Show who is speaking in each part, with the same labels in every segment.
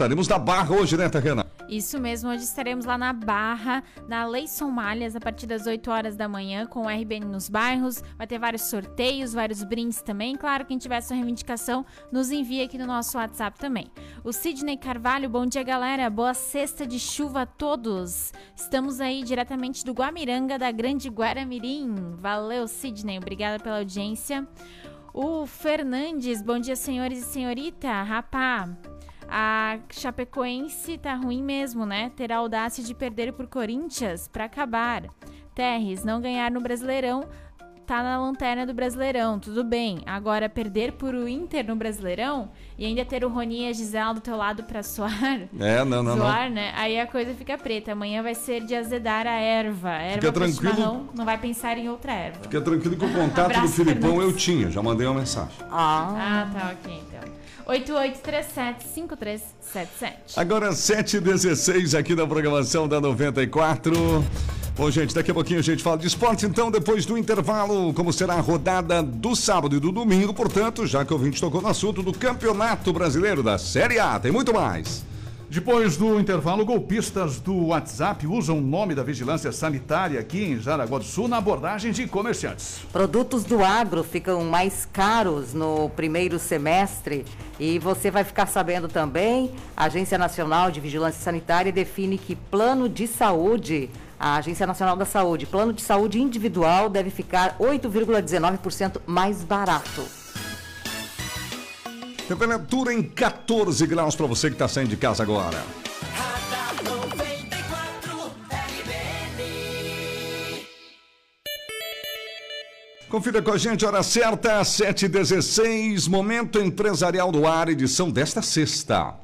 Speaker 1: Estaremos na Barra hoje, né, Tatiana?
Speaker 2: Isso mesmo, hoje estaremos lá na Barra, na Leison Malhas, a partir das 8 horas da manhã, com o RBN nos bairros. Vai ter vários sorteios, vários brindes também. Claro, quem tiver sua reivindicação, nos envia aqui no nosso WhatsApp também. O Sidney Carvalho, bom dia, galera. Boa sexta de chuva a todos. Estamos aí diretamente do Guamiranga, da Grande Guaramirim. Valeu, Sidney. Obrigada pela audiência. O Fernandes, bom dia, senhores e senhorita. Rapá, a Chapecoense tá ruim mesmo, né? Ter a audácia de perder por Corinthians para acabar. Terres, não ganhar no Brasileirão, tá na lanterna do Brasileirão, tudo bem. Agora, perder por o Inter no Brasileirão e ainda ter o Roni e a Gisela do teu lado pra suar.
Speaker 1: É, não, não,
Speaker 2: suar,
Speaker 1: não.
Speaker 2: né? Aí a coisa fica preta. Amanhã vai ser de azedar a erva. Erva
Speaker 1: Fica tranquilo.
Speaker 2: chimarrão, não vai pensar em outra erva.
Speaker 1: Fica tranquilo que o contato do Filipão eu tinha, já mandei uma mensagem.
Speaker 2: Ah, tá, ok, então. 8837-5377.
Speaker 1: Agora 7h16 aqui na programação da 94. Bom, gente, daqui a pouquinho a gente fala de esporte, então, depois do intervalo, como será a rodada do sábado e do domingo, portanto, já que o ouvinte tocou no assunto do Campeonato Brasileiro da Série A, tem muito mais.
Speaker 3: Depois do intervalo, golpistas do WhatsApp usam o nome da vigilância sanitária aqui em Jaraguá do Sul na abordagem de comerciantes.
Speaker 4: Produtos do agro ficam mais caros no primeiro semestre e você vai ficar sabendo também, a Agência Nacional de Vigilância Sanitária define que plano de saúde, a Agência Nacional da Saúde, plano de saúde individual deve ficar 8,19% mais barato.
Speaker 1: Temperatura em 14 graus para você que está saindo de casa agora. Confira com a gente, hora certa, 7h16, Momento Empresarial do Ar, edição desta sexta.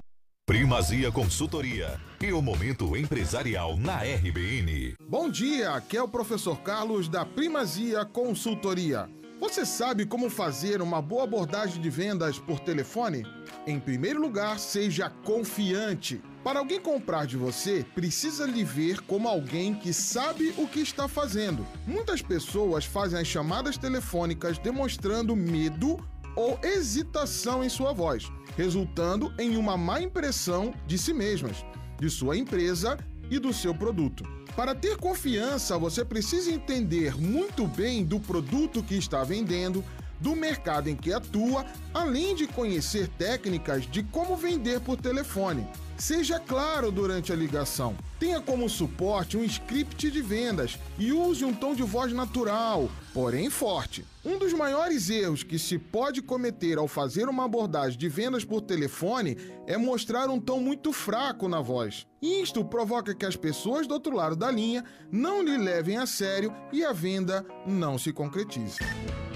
Speaker 5: Primazia Consultoria e o momento empresarial na RBN.
Speaker 6: Bom dia, aqui é o professor Carlos da Primazia Consultoria. Você sabe como fazer uma boa abordagem de vendas por telefone? Em primeiro lugar, seja confiante. Para alguém comprar de você, precisa lhe ver como alguém que sabe o que está fazendo. Muitas pessoas fazem as chamadas telefônicas demonstrando medo ou hesitação em sua voz, resultando em uma má impressão de si mesmas, de sua empresa e do seu produto. Para ter confiança, você precisa entender muito bem do produto que está vendendo, do mercado em que atua, além de conhecer técnicas de como vender por telefone. Seja claro durante a ligação. Tenha como suporte um script de vendas e use um tom de voz natural, porém forte. Um dos maiores erros que se pode cometer ao fazer uma abordagem de vendas por telefone é mostrar um tom muito fraco na voz. Isto provoca que as pessoas do outro lado da linha não lhe levem a sério e a venda não se concretize.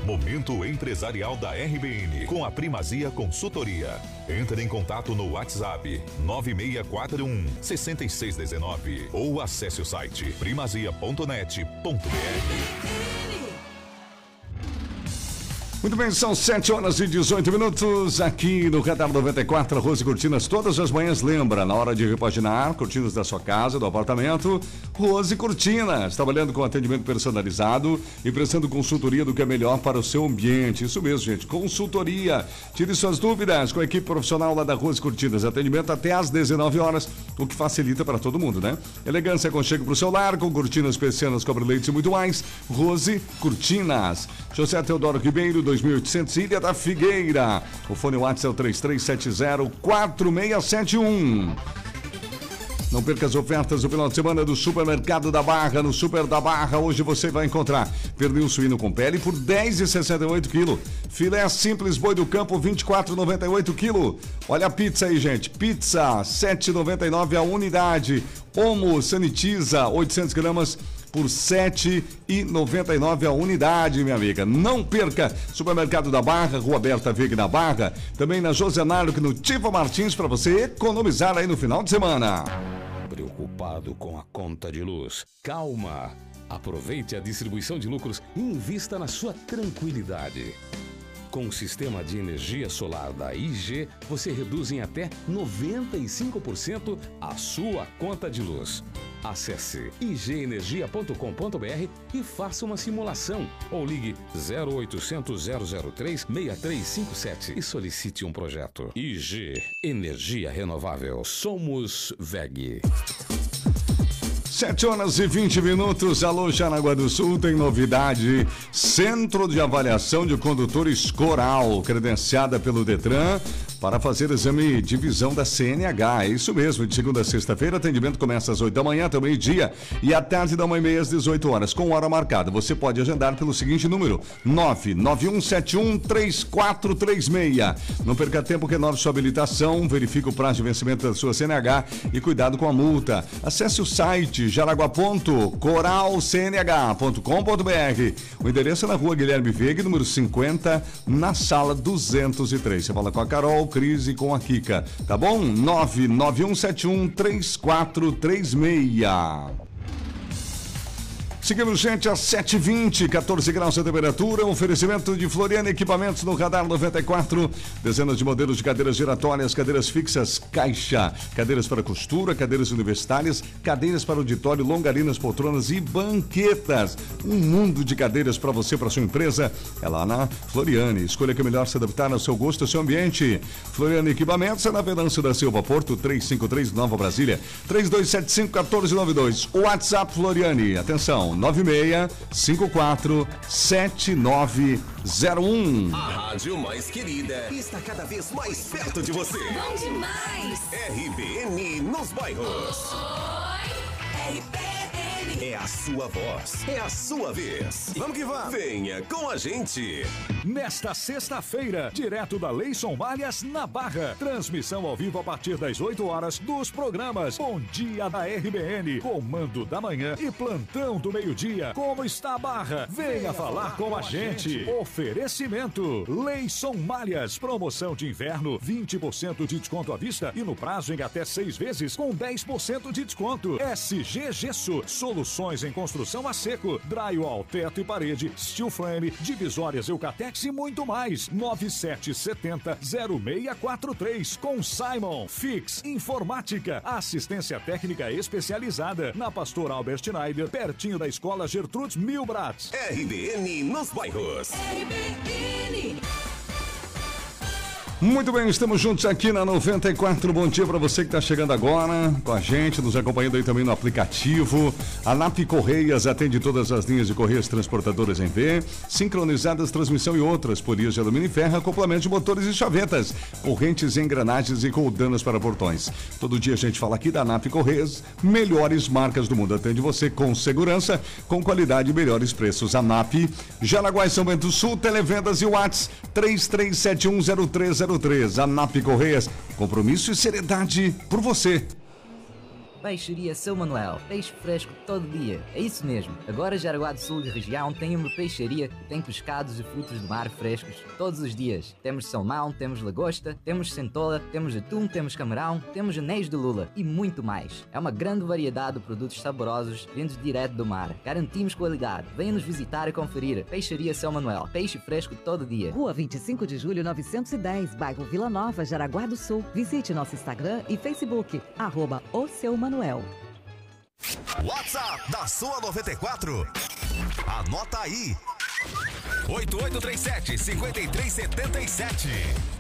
Speaker 5: Momento empresarial da RBN com a Primazia Consultoria. Entre em contato no WhatsApp 9641 6619 ou acesse o site primazia.net.br.
Speaker 1: Muito bem, são 7 horas e 18 minutos aqui no Radar 94, Rose Cortinas. Todas as manhãs, lembra, na hora de repaginar, cortinas da sua casa, do apartamento, Rose Cortinas, trabalhando com atendimento personalizado e prestando consultoria do que é melhor para o seu ambiente. Isso mesmo, gente, consultoria. Tire suas dúvidas com a equipe profissional lá da Rose Cortinas. Atendimento até às 19 horas, o que facilita para todo mundo, né? Elegância, aconchego para o seu lar, com cortinas persianas, cobre-leites e muito mais. Rose Cortinas. José Teodoro Ribeiro, 2800 Ilha da Figueira. O fone WhatsApp é o 3370-4671. Não perca as ofertas do final de semana do Supermercado da Barra. No Super da Barra, hoje você vai encontrar pernil suíno com pele por 10,68 kg. Filé simples boi do campo 24,98 kg. Olha a pizza aí, gente. Pizza 7,99 a unidade. Omo Sanitiza 800 gramas por R$ 7,99 a unidade, minha amiga. Não perca! Supermercado da Barra, Rua Aberta Vig na Barra. Também na José Narco, no Tivo Martins, para você economizar aí no final de semana.
Speaker 7: Preocupado com a conta de luz? Calma! Aproveite a distribuição de lucros e invista na sua tranquilidade. Com o sistema de energia solar da IG, você reduz em até 95% a sua conta de luz. Acesse igenergia.com.br e faça uma simulação ou ligue 0800 003 6357 e solicite um projeto. IG Energia Renovável. Somos VEG.
Speaker 1: 7 horas e 20 minutos. Alô, Jaraguá do Sul, tem novidade. Centro de Avaliação de Condutores Coral, credenciada pelo Detran para fazer exame de visão da CNH. É isso mesmo, de segunda a sexta-feira, atendimento começa às 8 da manhã o meio-dia e à tarde da manhã e meia às 18 horas, com hora marcada. Você pode agendar pelo seguinte número: 991713436. Não perca tempo, renove sua habilitação, verifique o prazo de vencimento da sua CNH e cuidado com a multa. Acesse o site jaraguá.coralcnh.com.br. O endereço é na rua Guilherme Veiga, número 50, na sala 203. Você fala com a Carol, Cris e com a Kika, tá bom? 99171 3436. Seguimos, gente, às 7h20, 14 graus de temperatura. Oferecimento de Floriana Equipamentos no Radar 94. Dezenas de modelos de cadeiras giratórias, cadeiras fixas, caixa, cadeiras para costura, cadeiras universitárias, cadeiras para auditório, longarinas, poltronas e banquetas. Um mundo de cadeiras para você, para sua empresa. É lá na Floriane. Escolha que é melhor se adaptar ao seu gosto e ao seu ambiente. Floriana Equipamentos é na Venâncio da Silva, Porto 353, Nova Brasília. 3275 1492. WhatsApp Floriane. Atenção. 9654 7901.
Speaker 8: A rádio mais querida está cada vez mais perto de você.
Speaker 9: Bom demais!
Speaker 8: RBN nos bairros.
Speaker 9: Oi, RBN.
Speaker 8: É a sua voz, é a sua vez. Vamos que vamos. Venha com a gente.
Speaker 10: Nesta sexta-feira, direto da Leison Malhas, na Barra. Transmissão ao vivo a partir das 8 horas dos programas Bom Dia da RBN, Comando da Manhã e Plantão do Meio-Dia. Como está a Barra? Venha falar com a gente. Oferecimento: Leison Malhas. Promoção de inverno: 20% de desconto à vista e no prazo em até seis vezes com 10% de desconto. SG Gesso. Soluções em construção a seco, drywall, teto e parede, steel frame, divisórias Eucatex e muito mais. 9770 0643 com Simon. Fix Informática, assistência técnica especializada na Pastor Albert Schneider, pertinho da Escola Gertrudes Milbrat.
Speaker 8: RBN nos bairros.
Speaker 9: RBN.
Speaker 1: Muito bem, estamos juntos aqui na 94. Bom dia para você que está chegando agora com a gente, nos acompanhando aí também no aplicativo. A NAP Correias atende todas as linhas de correias transportadoras em V, sincronizadas, transmissão e outras, polias de alumínio e ferro, acoplamento de motores e chavetas, correntes, engrenagens e coldanas para portões. Todo dia a gente fala aqui da NAP Correias, melhores marcas do mundo. Atende você com segurança, com qualidade e melhores preços. A NAP, Jaraguá e São Bento Sul, Televendas e Whats 33710300. 03. ANAP Correias. Compromisso e seriedade por você.
Speaker 11: Peixaria São Manuel. Peixe fresco todo dia. É isso mesmo. Agora Jaraguá do Sul e região tem uma peixaria que tem pescados e frutos do mar frescos todos os dias. Temos salmão, temos lagosta, temos centola, temos atum, temos camarão, temos anéis de lula e muito mais. É uma grande variedade de produtos saborosos vindos direto do mar. Garantimos qualidade. Venha nos visitar e conferir. Peixaria São Manuel. Peixe fresco todo dia.
Speaker 4: Rua 25 de Julho 910, bairro Vila Nova, Jaraguá do Sul. Visite nosso Instagram e Facebook, arroba o seu Manuel.
Speaker 8: WhatsApp da sua 94. Anota aí. 8837 5377.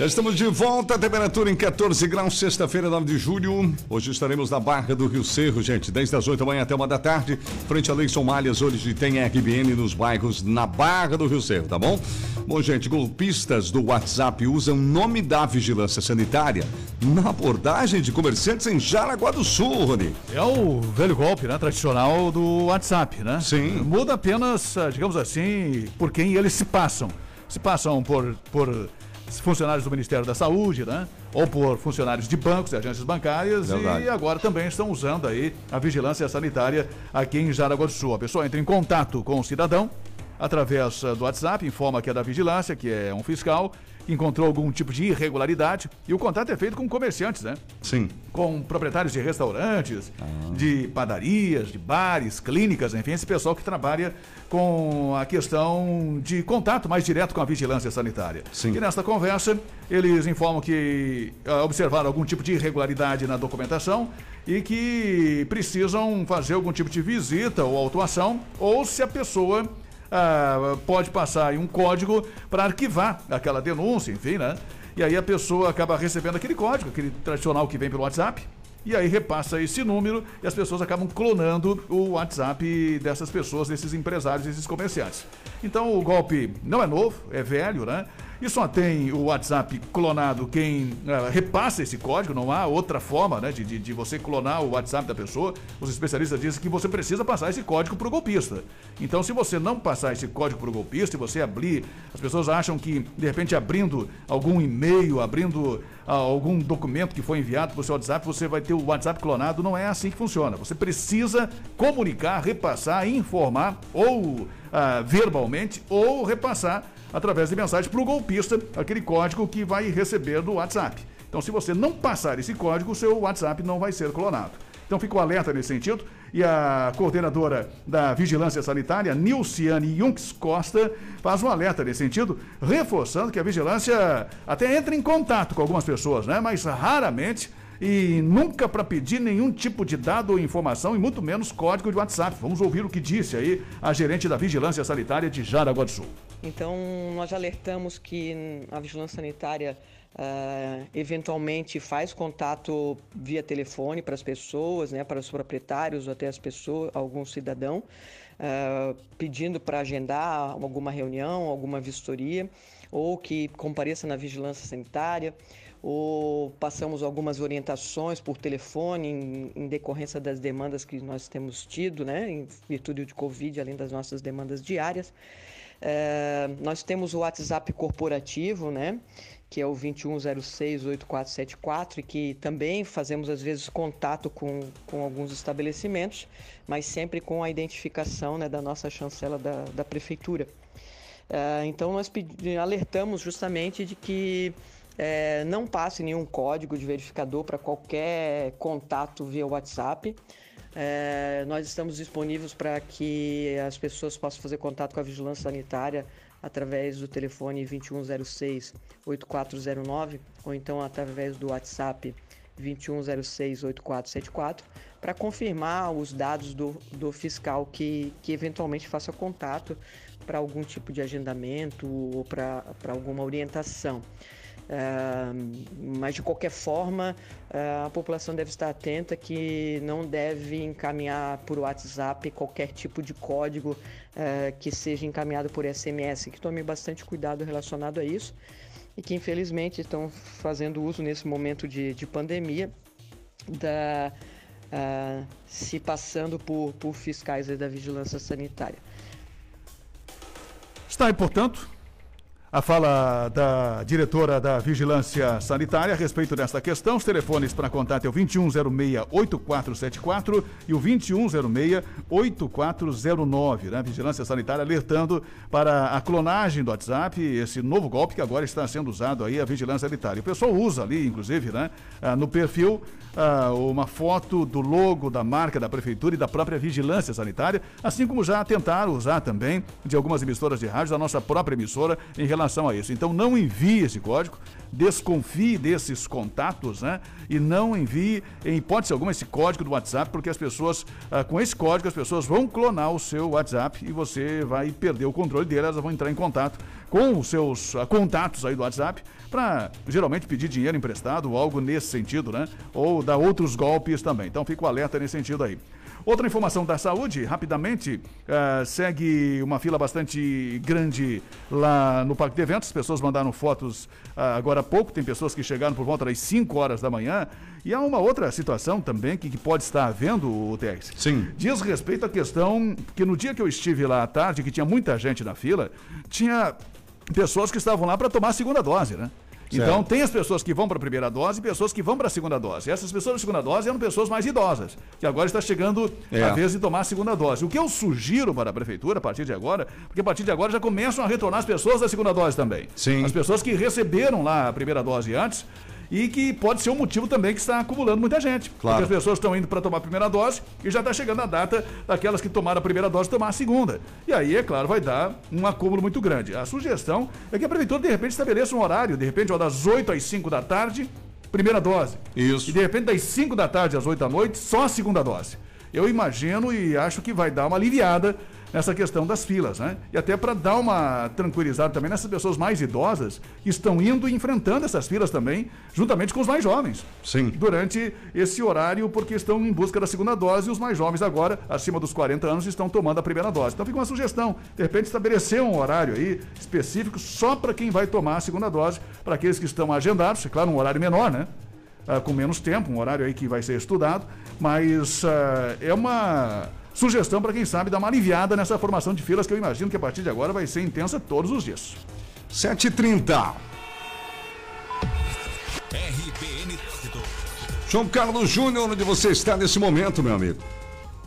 Speaker 1: Já estamos de volta, temperatura em 14 graus, sexta-feira, 9 de julho. Hoje estaremos na Barra do Rio Cerro, gente, desde as 8 da manhã até uma da tarde, frente a Leison Malhas, hoje tem RBN nos bairros na Barra do Rio Cerro, tá bom? Bom, gente, golpistas do WhatsApp usam nome da vigilância sanitária na abordagem de comerciantes em Jaraguá do Sul, Rony.
Speaker 10: É o velho golpe, né? Tradicional do WhatsApp, né?
Speaker 1: Sim.
Speaker 10: Muda apenas, ah, digamos assim, por quem eles se passam. Se passam por, por funcionários do Ministério da Saúde, né? Ou por funcionários de bancos e agências bancárias.
Speaker 1: Verdade.
Speaker 10: E agora também estão usando aí a vigilância sanitária aqui em Jaraguá do Sul. A pessoa entra em contato com o cidadão através ah, do WhatsApp, informa que é da vigilância, que é um fiscal,
Speaker 12: encontrou algum tipo de irregularidade e o contato é feito com comerciantes, né?
Speaker 1: Sim.
Speaker 12: Com proprietários de restaurantes, de padarias, de bares, clínicas, enfim, esse pessoal que trabalha com a questão de contato mais direto com a vigilância sanitária.
Speaker 1: Sim.
Speaker 12: E nesta conversa, eles informam que ah, observaram algum tipo de irregularidade na documentação e que precisam fazer algum tipo de visita ou autuação, ou se a pessoa ah, pode passar um código para arquivar aquela denúncia, enfim, né? E aí a pessoa acaba recebendo aquele código, aquele tradicional que vem pelo WhatsApp, e aí repassa esse número e as pessoas acabam clonando o WhatsApp dessas pessoas, desses empresários, desses comerciantes. Então o golpe não é novo, é velho, né? E só tem o WhatsApp clonado quem ah, repassa esse código, não há outra forma né, de, de, de você clonar o WhatsApp da pessoa. Os especialistas dizem que você precisa passar esse código para o golpista. Então, se você não passar esse código para o golpista e você abrir, as pessoas acham que, de repente, abrindo algum e-mail, abrindo ah, algum documento que foi enviado para o seu WhatsApp, você vai ter o WhatsApp clonado. Não é assim que funciona. Você precisa comunicar, repassar, informar, ou ah, verbalmente, ou repassar através de mensagem para o golpista, aquele código que vai receber do WhatsApp. Então, se você não passar esse código, o seu WhatsApp não vai ser clonado. Então, fica o alerta nesse sentido. E a coordenadora da Vigilância Sanitária, Nilciane Junks Costa, faz um alerta nesse sentido, reforçando que a vigilância até entra em contato com algumas pessoas, né? Mas raramente e nunca para pedir nenhum tipo de dado ou informação e muito menos código de WhatsApp. Vamos ouvir o que disse aí a gerente da Vigilância Sanitária de Jaraguá do Sul.
Speaker 13: Então, nós alertamos que a vigilância sanitária ah, eventualmente faz contato via telefone para as pessoas, né, para os proprietários ou até as pessoas, algum cidadão, ah, pedindo para agendar alguma reunião, alguma vistoria, ou que compareça na vigilância sanitária, ou passamos algumas orientações por telefone em, em decorrência das demandas que nós temos tido, né, em virtude de Covid, além das nossas demandas diárias. É, nós temos o WhatsApp corporativo, né? Que é o 2106-8474 e que também fazemos às vezes contato com, com alguns estabelecimentos, mas sempre com a identificação né, da nossa chancela da, da prefeitura. É, então nós alertamos justamente de que é, não passe nenhum código de verificador para qualquer contato via WhatsApp. É, nós estamos disponíveis para que as pessoas possam fazer contato com a vigilância sanitária através do telefone 2106-8409 ou então através do WhatsApp 2106-8474 para confirmar os dados do, do fiscal que, que eventualmente faça contato para algum tipo de agendamento ou para para alguma orientação. Ah, mas de qualquer forma, ah, a população deve estar atenta que não deve encaminhar por WhatsApp qualquer tipo de código ah, que seja encaminhado por SMS, que tome bastante cuidado relacionado a isso e que infelizmente estão fazendo uso nesse momento de, de pandemia da ah, se passando por, por fiscais aí da vigilância sanitária.
Speaker 12: Está aí, portanto, a fala da diretora da Vigilância Sanitária a respeito desta questão. Os telefones para contato é o 2106-8474 e o 2106-8409. Né? Vigilância Sanitária alertando para a clonagem do WhatsApp, esse novo golpe que agora está sendo usado aí, a Vigilância Sanitária. O pessoal usa ali, inclusive, né, ah, no perfil, ah, uma foto do logo da marca da Prefeitura e da própria Vigilância Sanitária, assim como já tentaram usar também de algumas emissoras de rádio, da nossa própria emissora, em relação a isso. Então não envie esse código, desconfie desses contatos, né? E não envie, em hipótese alguma, esse código do WhatsApp, porque as pessoas, ah, com esse código, as pessoas vão clonar o seu WhatsApp e você vai perder o controle dele, elas vão entrar em contato com os seus ah, contatos aí do WhatsApp para geralmente pedir dinheiro emprestado ou algo nesse sentido, né? Ou dar outros golpes também. Então fica o alerta nesse sentido aí. Outra informação da saúde, rapidamente, ah, segue uma fila bastante grande lá no Parque de Eventos. As pessoas mandaram fotos ah, agora há pouco, tem pessoas que chegaram por volta das 5 horas da manhã. E há uma outra situação também que, que pode estar havendo, o TX.
Speaker 1: Sim.
Speaker 12: Diz respeito à questão que no dia que eu estive lá à tarde, que tinha muita gente na fila, tinha pessoas que estavam lá para tomar a segunda dose, né? Então, tem as pessoas que vão para a primeira dose e pessoas que vão para a segunda dose. Essas pessoas da segunda dose eram pessoas mais idosas, que agora está chegando
Speaker 1: É.
Speaker 12: a vez de tomar a segunda dose. O que eu sugiro para a prefeitura a partir de agora, porque a partir de agora já começam a retornar as pessoas da segunda dose também.
Speaker 1: Sim.
Speaker 12: As pessoas que receberam lá a primeira dose antes. E que pode ser um motivo também que está acumulando muita gente.
Speaker 1: Claro.
Speaker 12: Porque as pessoas estão indo para tomar a primeira dose e já está chegando a data daquelas que tomaram a primeira dose tomar a segunda. E aí, é claro, vai dar um acúmulo muito grande. A sugestão é que a prefeitura, de repente, estabeleça um horário, de repente, ó, das 8 às 5 da tarde, primeira dose.
Speaker 1: Isso.
Speaker 12: E de repente, das 5 da tarde às 8 da noite, só a segunda dose. Eu imagino e acho que vai dar uma aliviada nessa questão das filas, né? E até para dar uma tranquilizada também nessas pessoas mais idosas que estão indo e enfrentando essas filas também, juntamente com os mais jovens.
Speaker 1: Sim.
Speaker 12: Durante esse horário, porque estão em busca da segunda dose e os mais jovens agora, acima dos 40 anos, estão tomando a primeira dose. Então fica uma sugestão, de repente estabelecer um horário aí específico só para quem vai tomar a segunda dose, para aqueles que estão agendados, é claro, um horário menor, né? Ah, com menos tempo, um horário aí que vai ser estudado, mas ah, é uma sugestão para quem sabe dar uma aliviada nessa formação de filas que eu imagino que a partir de agora vai ser intensa todos os dias.
Speaker 1: 7h30.
Speaker 5: RBN.
Speaker 1: João Carlos Júnior, onde você está nesse momento, meu amigo?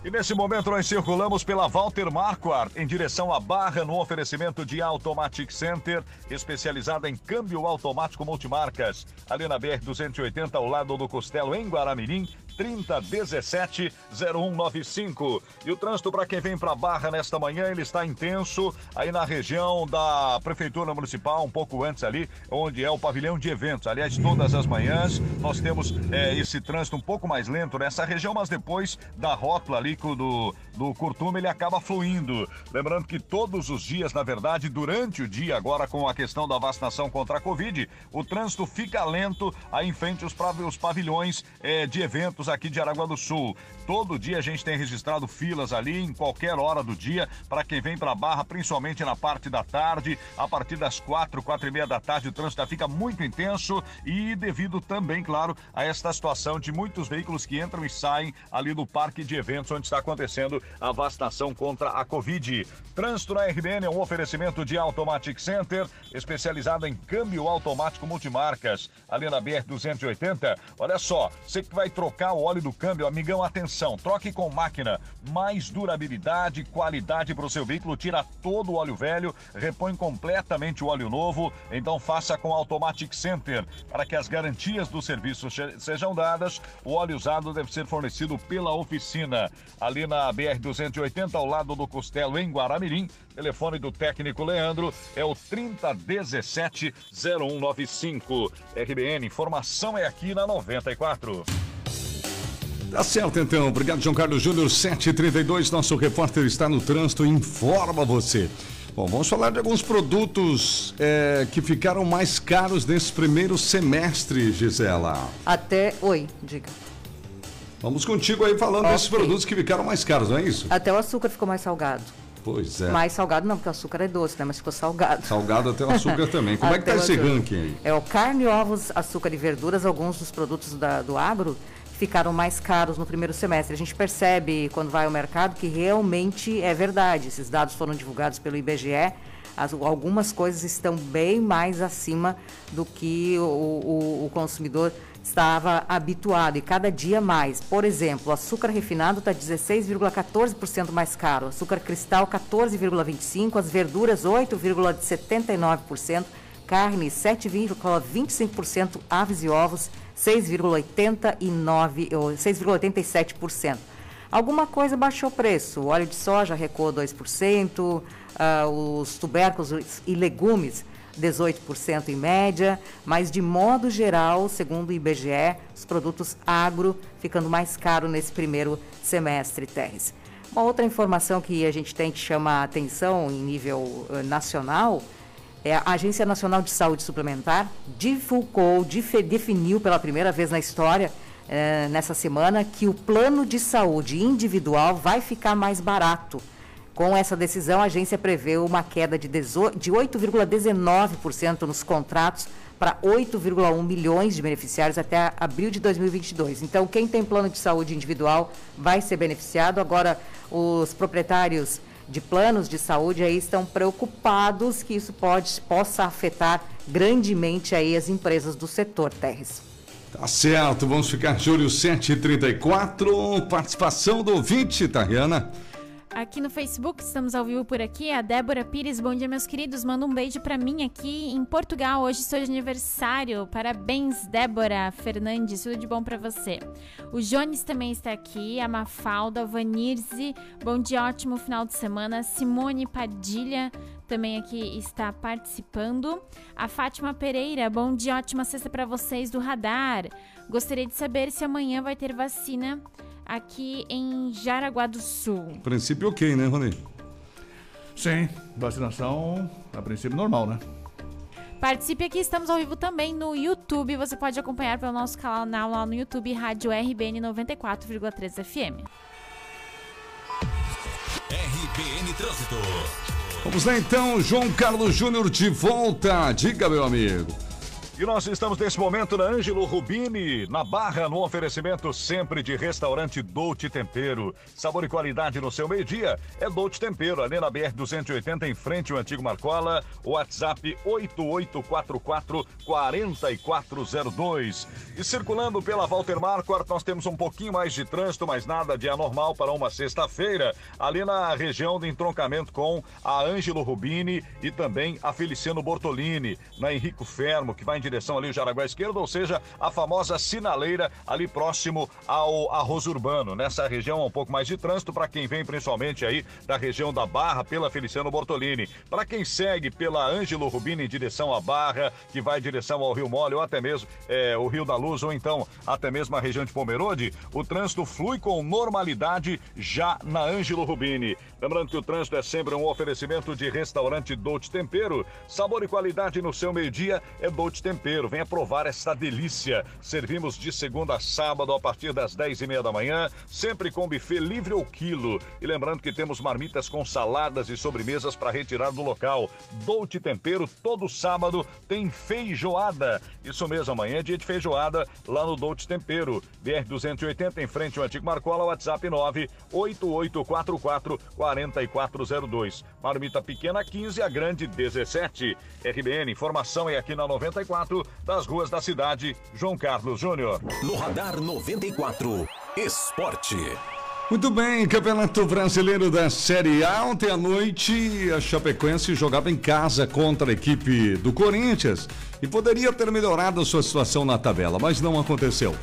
Speaker 10: E nesse momento nós circulamos pela Walter Marquardt em direção à Barra no oferecimento de Automatic Center, especializada em câmbio automático multimarcas. Ali na BR-280, ao lado do Costelo, em Guaramirim, 3017-0195. E o trânsito para quem vem para Barra nesta manhã, ele está intenso aí na região da Prefeitura Municipal, um pouco antes ali, onde é o pavilhão de eventos. Aliás, todas as manhãs nós temos eh, esse trânsito um pouco mais lento nessa região, mas depois da rótula ali do, do Curtume, ele acaba fluindo. Lembrando que todos os dias, na verdade, durante o dia, agora com a questão da vacinação contra a Covid, o trânsito fica lento aí em frente aos pavilhões eh, de eventos aqui de Aragua do Sul. Todo dia a gente tem registrado filas ali em qualquer hora do dia para quem vem para Barra, principalmente na parte da tarde, a partir das quatro, quatro e meia da tarde, o trânsito fica muito intenso e devido também, claro, a esta situação de muitos veículos que entram e saem ali do parque de eventos onde está acontecendo a vacinação contra a Covid. Trânsito na RBN é um oferecimento de Automatic Center, especializado em câmbio automático multimarcas, ali na BR 280. Olha só, você que vai trocar o óleo do câmbio, amigão, atenção, troque com máquina, mais durabilidade, qualidade para o seu veículo, tira todo o óleo velho, repõe completamente o óleo novo, então faça com Automatic Center, para que as garantias do serviço sejam dadas, o óleo usado deve ser fornecido pela oficina, ali na BR 280, ao lado do Costelo, em Guaramirim, telefone do técnico Leandro é o 3017 0195. RBN, informação é aqui na 94.
Speaker 1: Tá certo, então. Obrigado, João Carlos Júnior. 7h32, nosso repórter está no trânsito informa você. Bom, vamos falar de alguns produtos é, que ficaram mais caros nesse primeiro semestre, Gisela.
Speaker 4: Até. Oi, diga.
Speaker 1: Vamos contigo aí falando desses produtos que ficaram mais caros, não é isso?
Speaker 4: Até o açúcar ficou mais salgado.
Speaker 1: Pois é.
Speaker 4: Mais salgado não, porque o açúcar é doce, né? Mas ficou salgado.
Speaker 1: Salgado até o açúcar também. Como é que tá esse ranking aí?
Speaker 4: É o carne, ovos, açúcar e verduras, alguns dos produtos da- do agro ficaram mais caros no primeiro semestre. A gente percebe quando vai ao mercado que realmente é verdade. Esses dados foram divulgados pelo IBGE. As- algumas coisas estão bem mais acima do que o, o- o consumidor estava habituado e cada dia mais. Por exemplo, açúcar refinado está 16,14% mais caro, açúcar cristal 14,25%, as verduras 8,79%, carne 7,25%, aves e ovos 6,89% ou 6,87%. Alguma coisa baixou o preço. O óleo de soja recuou 2%, ah, os tubérculos e legumes 18% em média, mas de modo geral, segundo o IBGE, os produtos agro ficando mais caro nesse primeiro semestre, Terres. Uma outra informação que a gente tem que chamar a atenção em nível eh, nacional é a Agência Nacional de Saúde Suplementar divulgou, definiu pela primeira vez na história eh, nessa semana que o plano de saúde individual vai ficar mais barato. Com essa decisão, a agência prevê uma queda de 8,19% nos contratos para 8,1 milhões de beneficiários até abril de 2022. Então, quem tem plano de saúde individual vai ser beneficiado. Agora, os proprietários de planos de saúde aí estão preocupados que isso pode, possa afetar grandemente aí as empresas do setor, Terres.
Speaker 1: Tá certo, vamos ficar de olho 7h34. Participação do ouvinte, Tariana.
Speaker 2: Aqui no Facebook, estamos ao vivo por aqui. A Débora Pires, bom dia, meus queridos. Manda um beijo pra mim aqui em Portugal. Hoje sou de aniversário. Parabéns, Débora Fernandes. Tudo de bom pra você. O Jones também está aqui. A Mafalda, Vanirze. Bom dia, ótimo final de semana. Simone Padilha também aqui está participando. A Fátima Pereira, bom dia, ótima sexta pra vocês do Radar. Gostaria de saber se amanhã vai ter vacina aqui em Jaraguá do Sul.
Speaker 1: Princípio ok, né, Rony?
Speaker 12: Sim, vacinação a princípio normal, né?
Speaker 2: Participe aqui, estamos ao vivo também no YouTube. Você pode acompanhar pelo nosso canal lá no YouTube, Rádio RBN 94,3 FM.
Speaker 8: RBN Trânsito.
Speaker 1: Vamos lá então, João Carlos Júnior de volta. Diga, meu amigo.
Speaker 10: E nós estamos nesse momento na Ângelo Rubini, na Barra, no oferecimento sempre de restaurante Dolce Tempero. Sabor e qualidade no seu meio-dia é Dolce Tempero, ali na BR-280, em frente ao antigo Marcola. WhatsApp 8844-4402. E circulando pela Walter Marquardt, nós temos um pouquinho mais de trânsito, mas nada de anormal para uma sexta-feira, ali na região de entroncamento com a Ângelo Rubini e também a Feliciano Bortolini, na Henrico Fermo, que vai direção ali ao Jaraguá Esquerdo, ou seja, a famosa sinaleira ali próximo ao arroz urbano. Nessa região, um pouco mais de trânsito para quem vem principalmente aí da região da Barra pela Feliciano Bortolini. Para quem segue pela Ângelo Rubini em direção à Barra, que vai em direção ao Rio Mole ou até mesmo é, o Rio da Luz, ou então até mesmo a região de Pomerode, o trânsito flui com normalidade já na Ângelo Rubini. Lembrando que o trânsito é sempre um oferecimento de restaurante Dolce Tempero. Sabor e qualidade no seu meio-dia é Dolce Tempero. Venha provar essa delícia. Servimos de segunda a sábado a partir das 10 e meia da manhã, sempre com buffet livre ou quilo. E lembrando que temos marmitas com saladas e sobremesas para retirar do local. Dolce Tempero, todo sábado tem feijoada. Isso mesmo, amanhã é dia de feijoada lá no Dolce Tempero. BR 280 em frente ao antigo Marcola, WhatsApp 98844 4402. Marmita pequena 15, a grande 17. RBN, informação é aqui na 94, das ruas da cidade. João Carlos Júnior.
Speaker 8: No Radar 94, Esporte.
Speaker 1: Muito bem, Campeonato Brasileiro da Série A. Ontem à noite, a Chapecoense jogava em casa contra a equipe do Corinthians e poderia ter melhorado a sua situação na tabela, mas não aconteceu.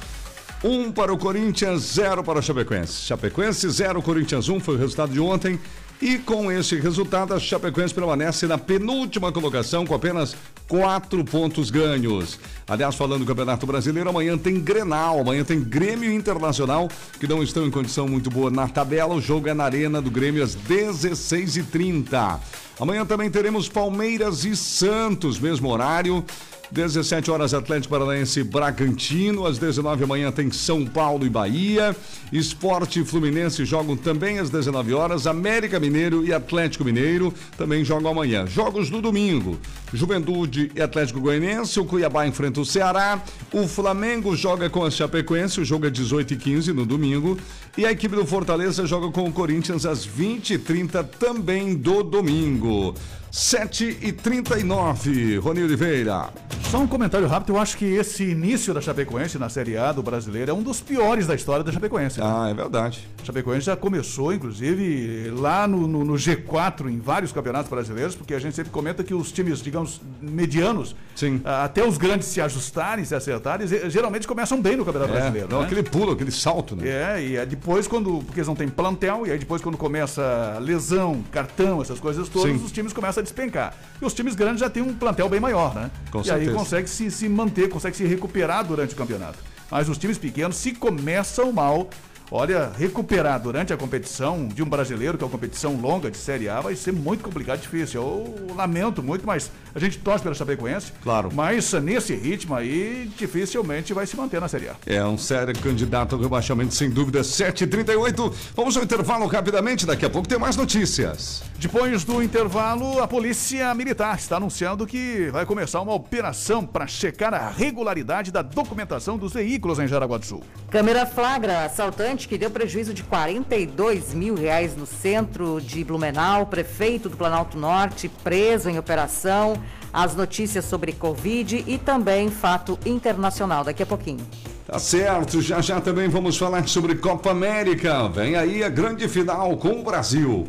Speaker 1: Um para o Corinthians, zero para o Chapecoense. Chapecoense, zero, Corinthians, um foi o resultado de ontem. E com esse resultado, a Chapecoense permanece na penúltima colocação com apenas quatro pontos ganhos. Aliás, falando do Campeonato Brasileiro, amanhã tem Grenal, amanhã tem Grêmio Internacional, que não estão em condição muito boa na tabela. O jogo é na Arena do Grêmio às 16h30. Amanhã também teremos Palmeiras e Santos, mesmo horário. 17 horas Atlético Paranaense Bragantino, às 19 amanhã tem São Paulo e Bahia. Esporte Fluminense jogam também às 19 horas. América Mineiro e Atlético Mineiro também jogam amanhã. Jogos no domingo. Juventude e Atlético Goianiense, o Cuiabá enfrenta o Ceará, o Flamengo joga com a Chapecoense, o jogo é 18 e 15 no domingo, e a equipe do Fortaleza joga com o Corinthians às 20 e 30 também do domingo. 7 e 39 Rony Oliveira.
Speaker 12: Só um comentário rápido, eu acho que esse início da Chapecoense na Série A do brasileiro é um dos piores da história da Chapecoense.
Speaker 1: Ah, é verdade.
Speaker 12: A Chapecoense já começou, inclusive, lá no, no, no G4 em vários campeonatos brasileiros, porque a gente sempre comenta que os times, digamos, medianos,
Speaker 1: Sim.
Speaker 12: até os grandes se ajustarem, se acertarem, geralmente começam bem no Campeonato
Speaker 1: É,
Speaker 12: Brasileiro.
Speaker 1: não,
Speaker 12: né?
Speaker 1: aquele pulo, aquele salto, né?
Speaker 12: É, e depois quando. Porque eles não têm plantel, e aí depois quando começa lesão, cartão, essas coisas todas,
Speaker 1: Sim.
Speaker 12: os times começam a despencar. E os times grandes já têm um plantel bem maior, né?
Speaker 1: Com
Speaker 12: e
Speaker 1: certeza.
Speaker 12: aí consegue se, se manter, consegue se recuperar durante o campeonato. Mas os times pequenos, se começam mal, olha, recuperar durante a competição de um brasileiro, que é uma competição longa de Série A, vai ser muito complicado e difícil. Eu lamento muito, mas a gente torce pela Chapecoense.
Speaker 1: Claro.
Speaker 12: Mas nesse ritmo aí, dificilmente vai se manter na Série A.
Speaker 1: É um sério candidato ao rebaixamento, sem dúvida. 7h38. Vamos ao intervalo rapidamente, daqui a pouco tem mais notícias.
Speaker 12: Depois do intervalo, a Polícia Militar está anunciando que vai começar uma operação para checar a regularidade da documentação dos veículos em Jaraguá do Sul.
Speaker 4: Câmera flagra assaltante que deu prejuízo de 42 mil reais no centro de Blumenau. Prefeito do Planalto Norte preso em operação. As notícias sobre Covid e também fato internacional daqui a pouquinho.
Speaker 1: Tá certo, já já também vamos falar sobre Copa América. Vem aí a grande final com o Brasil.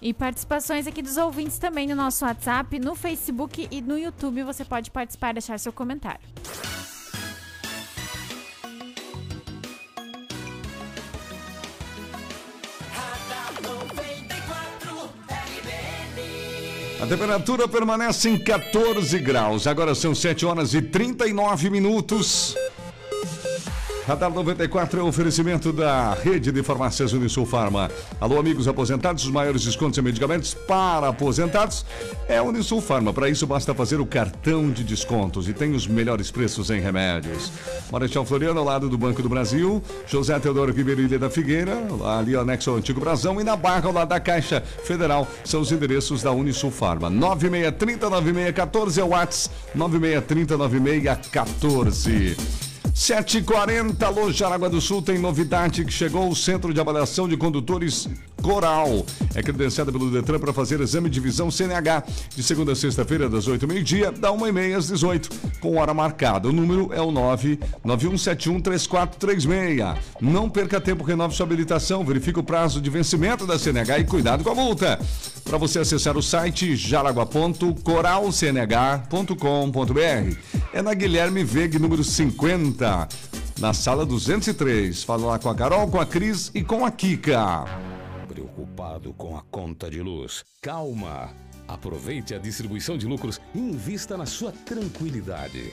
Speaker 2: E participações aqui dos ouvintes também no nosso WhatsApp, no Facebook e no YouTube. Você pode participar e deixar seu comentário.
Speaker 1: A temperatura permanece em 14 graus. Agora são 7 horas e 39 minutos. Radar 94 é um oferecimento da rede de farmácias Unisul Farma. Alô, amigos aposentados, os maiores descontos em medicamentos para aposentados é Unisul Farma. Para isso, basta fazer o cartão de descontos e tem os melhores preços em remédios. Marechal Floriano, ao lado do Banco do Brasil, José Teodoro Ribeiro Ilha da Figueira, ali anexo ao Antigo Brasão e na Barra, ao lado da Caixa Federal, são os endereços da Unisul Farma. 9630 9614 é o WhatsApp 9630 9614. 740 Alô Jaraguá do Sul tem novidade que chegou o Centro de Avaliação de Condutores Coral. É credenciada pelo Detran para fazer exame de visão CNH de segunda a sexta-feira, das 8 ao meio-dia, da 1 e meia às 18, com hora marcada. O número é o 991713436. Não perca tempo, renove sua habilitação, verifique o prazo de vencimento da CNH e cuidado com a multa. Para você acessar o site jaraguá.coralcnh.com.br. É na Guilherme Veg, número 50, na sala 203. Fala lá com a Carol, com a Cris e com a Kika.
Speaker 7: Preocupado com a conta de luz? Calma! Aproveite a distribuição de lucros e invista na sua tranquilidade.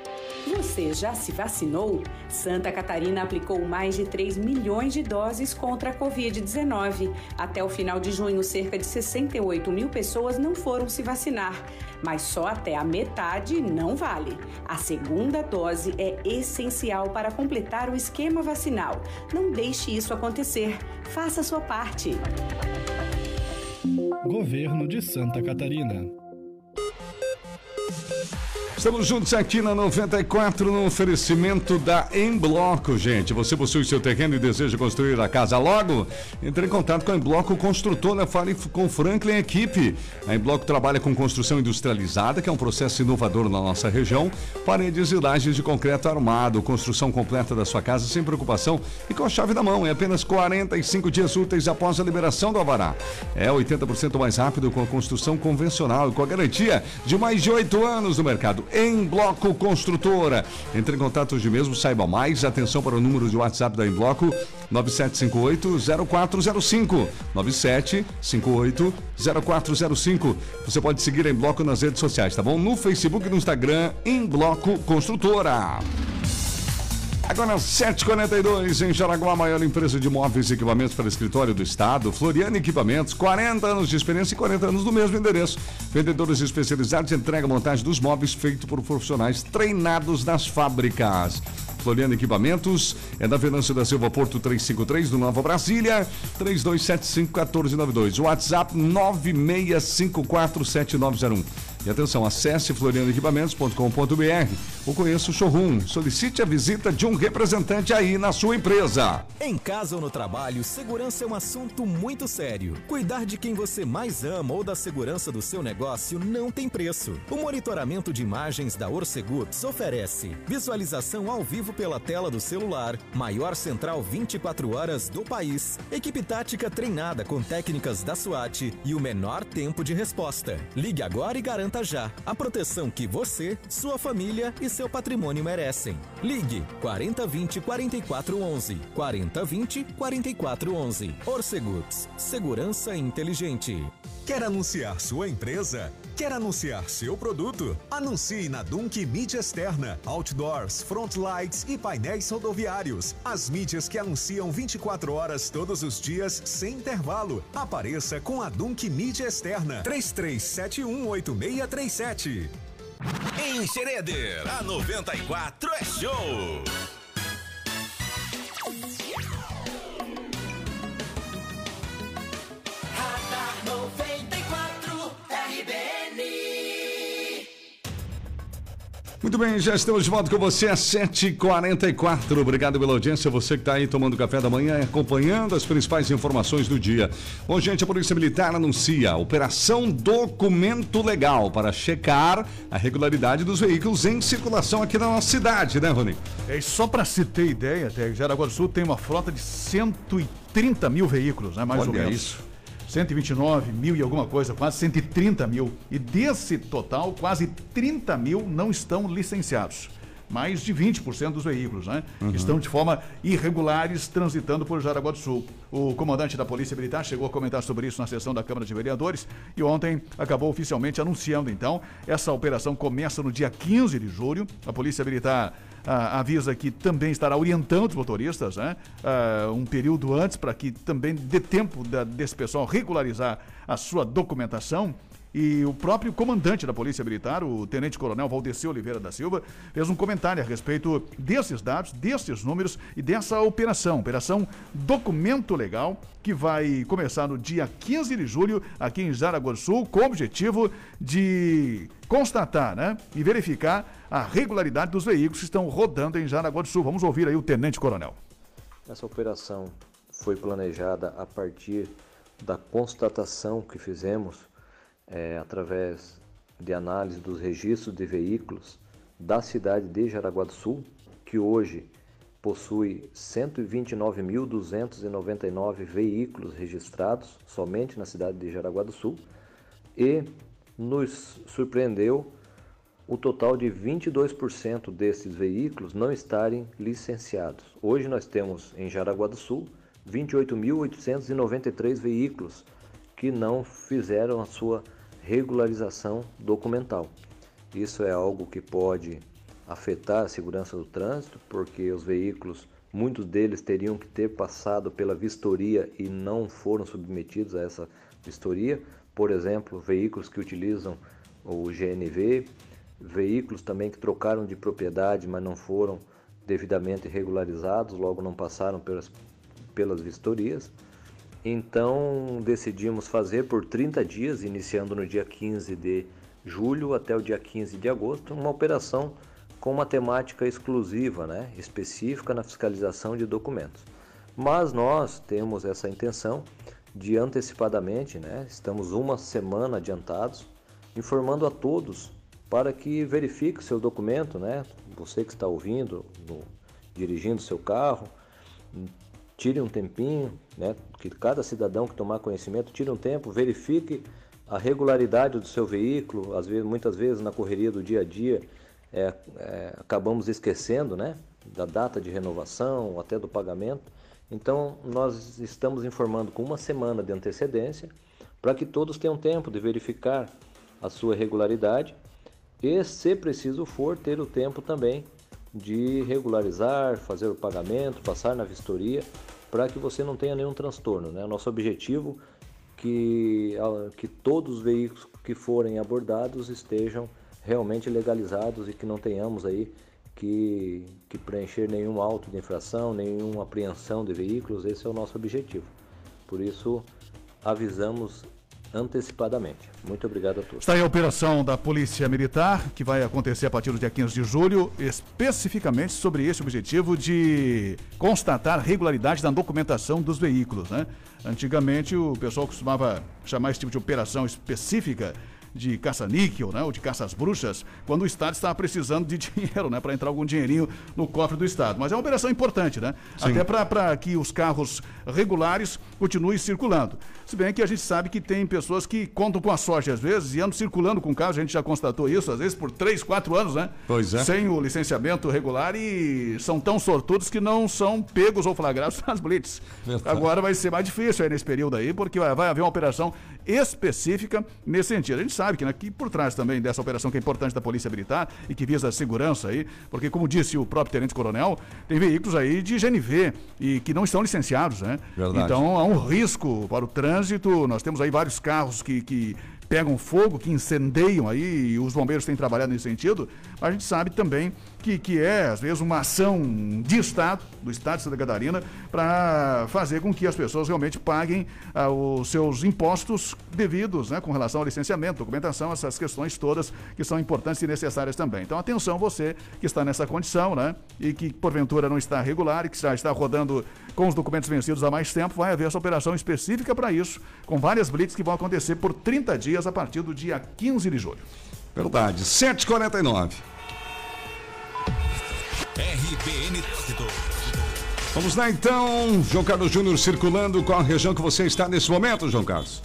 Speaker 14: Você já se vacinou? Santa Catarina aplicou mais de 3 milhões de doses contra a Covid-19. Até o final de junho, cerca de 68 mil pessoas não foram se vacinar. Mas só até a metade não vale. A segunda dose é essencial para completar o esquema vacinal. Não deixe isso acontecer. Faça sua parte.
Speaker 15: Governo de Santa Catarina.
Speaker 1: Estamos juntos aqui na 94 no oferecimento da Em Bloco, gente. Você possui seu terreno e deseja construir a casa logo? Entre em contato com a Em Bloco Construtora, fale com Franklin Equipe. A Em Bloco trabalha com construção industrializada, que é um processo inovador na nossa região. Paredes e lajes de concreto armado, construção completa da sua casa sem preocupação e com a chave na mão. Em apenas 45 dias úteis após a liberação do Alvará. É 80% mais rápido com a construção convencional e com a garantia de mais de 8 anos no mercado em Bloco Construtora. Entre em contato hoje mesmo, saiba mais. Atenção para o número de WhatsApp da Em Bloco 9758-0405. 9758-0405. Você pode seguir Em Bloco nas redes sociais, tá bom? No Facebook e no Instagram, Em Bloco Construtora. Agora, 7h42 em Jaraguá, maior empresa de móveis e equipamentos para escritório do estado. Floriano Equipamentos, 40 anos de experiência e 40 anos no mesmo endereço. Vendedores especializados entrega montagem dos móveis feito por profissionais treinados nas fábricas. Floriano Equipamentos é da Venâncio da Silva Porto 353 do Nova Brasília 3275-1492. WhatsApp 96547901. E atenção, acesse florianoequipamentos.com.br ou conheça o showroom. Solicite a visita de um representante aí na sua empresa.
Speaker 16: Em casa ou no trabalho, segurança é um assunto muito sério. Cuidar de quem você mais ama ou da segurança do seu negócio não tem preço. O monitoramento de imagens da Orcegups oferece visualização ao vivo pela tela do celular, maior central 24 horas do país, equipe tática treinada com técnicas da SWAT e o menor tempo de resposta. Ligue agora e garanta já a proteção que você, sua família e seu patrimônio merecem. Ligue 4020 4411 4020 4411. Orcegups, segurança inteligente.
Speaker 17: Quer anunciar sua empresa?
Speaker 16: Quer anunciar seu produto? Anuncie na Dunk Mídia Externa, Outdoors, Front Lights e painéis rodoviários. As mídias que anunciam 24 horas todos os dias, sem intervalo. Apareça com a Dunk Mídia Externa. 33718637.
Speaker 8: Em Xereder, a 94 é show.
Speaker 1: Muito bem, já estamos de volta com você às 7h44. Obrigado pela audiência, você que está aí tomando café da manhã e acompanhando as principais informações do dia. Bom, gente, a Polícia Militar anuncia a Operação Documento Legal para checar a regularidade dos veículos em circulação aqui na nossa cidade, né, Rony?
Speaker 12: É, e só para se ter ideia, até Jaraguá do Sul tem uma frota de 130 mil veículos, né? Mais ou
Speaker 1: Olha
Speaker 12: menos.
Speaker 1: isso.
Speaker 12: 129 mil e alguma coisa, quase 130 mil. E desse total, quase 30 mil não estão licenciados. Mais de 20% dos veículos, né?
Speaker 1: Uhum.
Speaker 12: Estão de forma irregulares transitando por Jaraguá do Sul. O comandante da Polícia Militar chegou a comentar sobre isso na sessão da Câmara de Vereadores e ontem acabou oficialmente anunciando, então, essa operação começa no dia 15 de julho. A Polícia Militar ah, avisa que também estará orientando os motoristas, né? Ah, um período antes para que também dê tempo da- desse pessoal regularizar a sua documentação. E o próprio comandante da Polícia Militar, o Tenente Coronel Valdeci Oliveira da Silva, fez um comentário a respeito desses dados, desses números e dessa operação, Operação Documento Legal, que vai começar no dia 15 de julho aqui em Jaraguá do Sul, com o objetivo de constatar né, e verificar a regularidade dos veículos que estão rodando em Jaraguá do Sul. Vamos ouvir aí o Tenente Coronel.
Speaker 17: Essa operação foi planejada a partir da constatação que fizemos eh, através de análise dos registros de veículos da cidade de Jaraguá do Sul, que hoje possui 129.299 veículos registrados somente na cidade de Jaraguá do Sul e nos surpreendeu o total de 22% desses veículos não estarem licenciados. Hoje nós temos em Jaraguá do Sul 28.893 veículos que não fizeram a sua regularização documental. Isso é algo que pode afetar a segurança do trânsito, porque os veículos, muitos deles teriam que ter passado pela vistoria e não foram submetidos a essa vistoria. Por exemplo, veículos que utilizam o GNV, veículos também que trocaram de propriedade, mas não foram devidamente regularizados, logo não passaram pelas, pelas vistorias. Então decidimos fazer por 30 dias, iniciando no dia 15 de julho até o dia 15 de agosto, uma operação com uma temática exclusiva, né, específica na fiscalização de documentos. Mas nós temos essa intenção de antecipadamente, né, estamos uma semana adiantados, informando a todos para que verifique seu documento, né, você que está ouvindo, no- dirigindo seu carro, tire um tempinho, né, que cada cidadão que tomar conhecimento tire um tempo, verifique a regularidade do seu veículo, às vezes, muitas vezes na correria do dia a dia, é, é, acabamos esquecendo, né, da data de renovação, até do pagamento. Então, nós estamos informando com uma semana de antecedência para que todos tenham tempo de verificar a sua regularidade e, se preciso for, ter o tempo também de regularizar, fazer o pagamento, passar na vistoria, para que você não tenha nenhum transtorno. Né? Nosso objetivo que, que todos os veículos que forem abordados estejam realmente legalizados e que não tenhamos aí que, que preencher nenhum auto de infração, nenhuma apreensão de veículos, esse é o nosso objetivo. Por isso, avisamos antecipadamente. Muito obrigado a todos.
Speaker 12: Está aí a operação da Polícia Militar, que vai acontecer a partir do dia 15 de julho, especificamente sobre esse objetivo de constatar regularidade na documentação dos veículos. Né? Antigamente, o pessoal costumava chamar esse tipo de operação específica de caça-níquel, né, ou de caça às bruxas, quando o Estado estava precisando de dinheiro, né, para entrar algum dinheirinho no cofre do Estado. Mas é uma operação importante, né?
Speaker 1: Sim.
Speaker 12: Até para que os carros regulares continuem circulando. Se bem que a gente sabe que tem pessoas que contam com a sorte às vezes e andam circulando com carros, a gente já constatou isso, às vezes por 3, 4 anos, né?
Speaker 1: Pois é.
Speaker 12: Sem o licenciamento regular e são tão sortudos que não são pegos ou flagrados nas blitz.
Speaker 1: Verdade.
Speaker 12: Agora vai ser mais difícil aí nesse período aí, porque vai haver uma operação específica nesse sentido. A gente sabe que aqui por trás também dessa operação que é importante da Polícia Militar e que visa a segurança aí, porque como disse o próprio Tenente Coronel, tem veículos aí de GNV e que não estão licenciados, né?
Speaker 1: Verdade.
Speaker 12: Então há um risco para o trânsito. Nós temos aí vários carros que, que pegam fogo, que incendeiam aí, e os bombeiros têm trabalhado nesse sentido, a gente sabe também que, que é, às vezes, uma ação de Estado, do Estado de Santa Catarina, para fazer com que as pessoas realmente paguem ah, os seus impostos devidos, né, com relação ao licenciamento, documentação, essas questões todas que são importantes e necessárias também. Então, atenção você que está nessa condição, né, e que porventura não está regular e que já está rodando com os documentos vencidos há mais tempo, vai haver essa operação específica para isso, com várias blitz que vão acontecer por 30 dias a partir do dia 15 de julho.
Speaker 1: Verdade. 7h49.
Speaker 8: RBN.
Speaker 1: Vamos lá então, João Carlos Júnior circulando. Qual a região que você está nesse momento, João Carlos?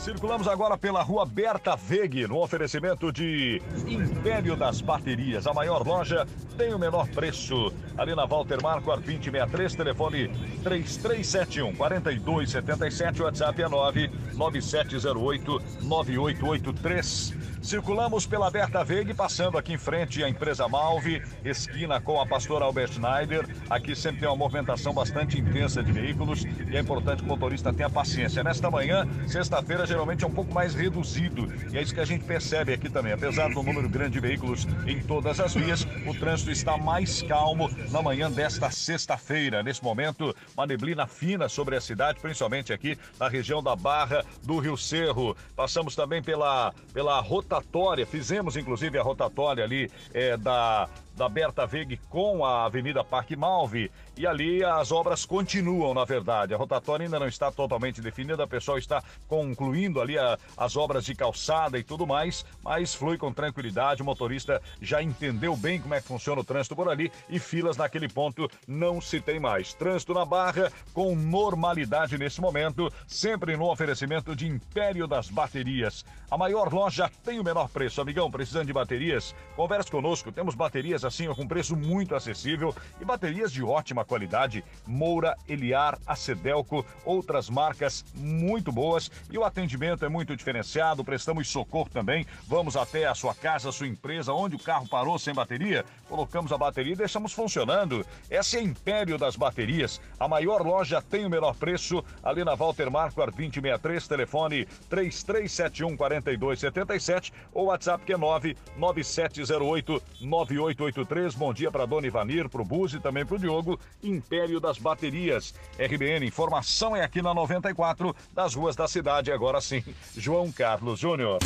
Speaker 10: Circulamos agora pela rua Berta Veg, no oferecimento de Império das Baterias. A maior loja tem o menor preço. Ali na Walter Marco, 2063, telefone 3371 4277, WhatsApp é 99708 9883. Circulamos pela Berta Veg, passando aqui em frente à empresa Malve, esquina com a pastora Albert Schneider. Aqui sempre tem uma movimentação bastante intensa de veículos e é importante que o motorista tenha paciência. Nesta manhã, sexta-feira, geralmente é um pouco mais reduzido e é isso que a gente percebe aqui também. Apesar do número grande de veículos em todas as vias, o trânsito está mais calmo na manhã desta sexta-feira. Nesse momento, uma neblina fina sobre a cidade, principalmente aqui na região da Barra do Rio Cerro. Passamos também pela, pela rotatória, fizemos inclusive a rotatória ali é, da da Berta Veg com a Avenida Parque Malve. E ali as obras continuam, na verdade. A rotatória ainda não está totalmente definida, o pessoal está concluindo ali a, as obras de calçada e tudo mais, mas flui com tranquilidade. O motorista já entendeu bem como é que funciona o trânsito por ali e filas naquele ponto não se tem mais. Trânsito na barra com normalidade nesse momento, sempre no oferecimento de Império das Baterias. A maior loja tem o menor preço. Amigão, precisando de baterias? Converse conosco, temos baterias assim com preço muito acessível e baterias de ótima qualidade. Moura, Eliar, Acedelco, outras marcas muito boas e o atendimento é muito diferenciado. Prestamos socorro também. Vamos até a sua casa, a sua empresa, onde o carro parou sem bateria, colocamos a bateria e deixamos funcionando. Essa é a Império das Baterias. A maior loja tem o menor preço ali na Walter Marco, ar 2063, telefone 3371 4277 ou WhatsApp que é 99708 9883. Bom dia para Dona Ivanir, pro Buzi e também pro Diogo. Império das Baterias. RBN, informação é aqui na 94, das ruas da cidade. Agora sim, João Carlos Júnior.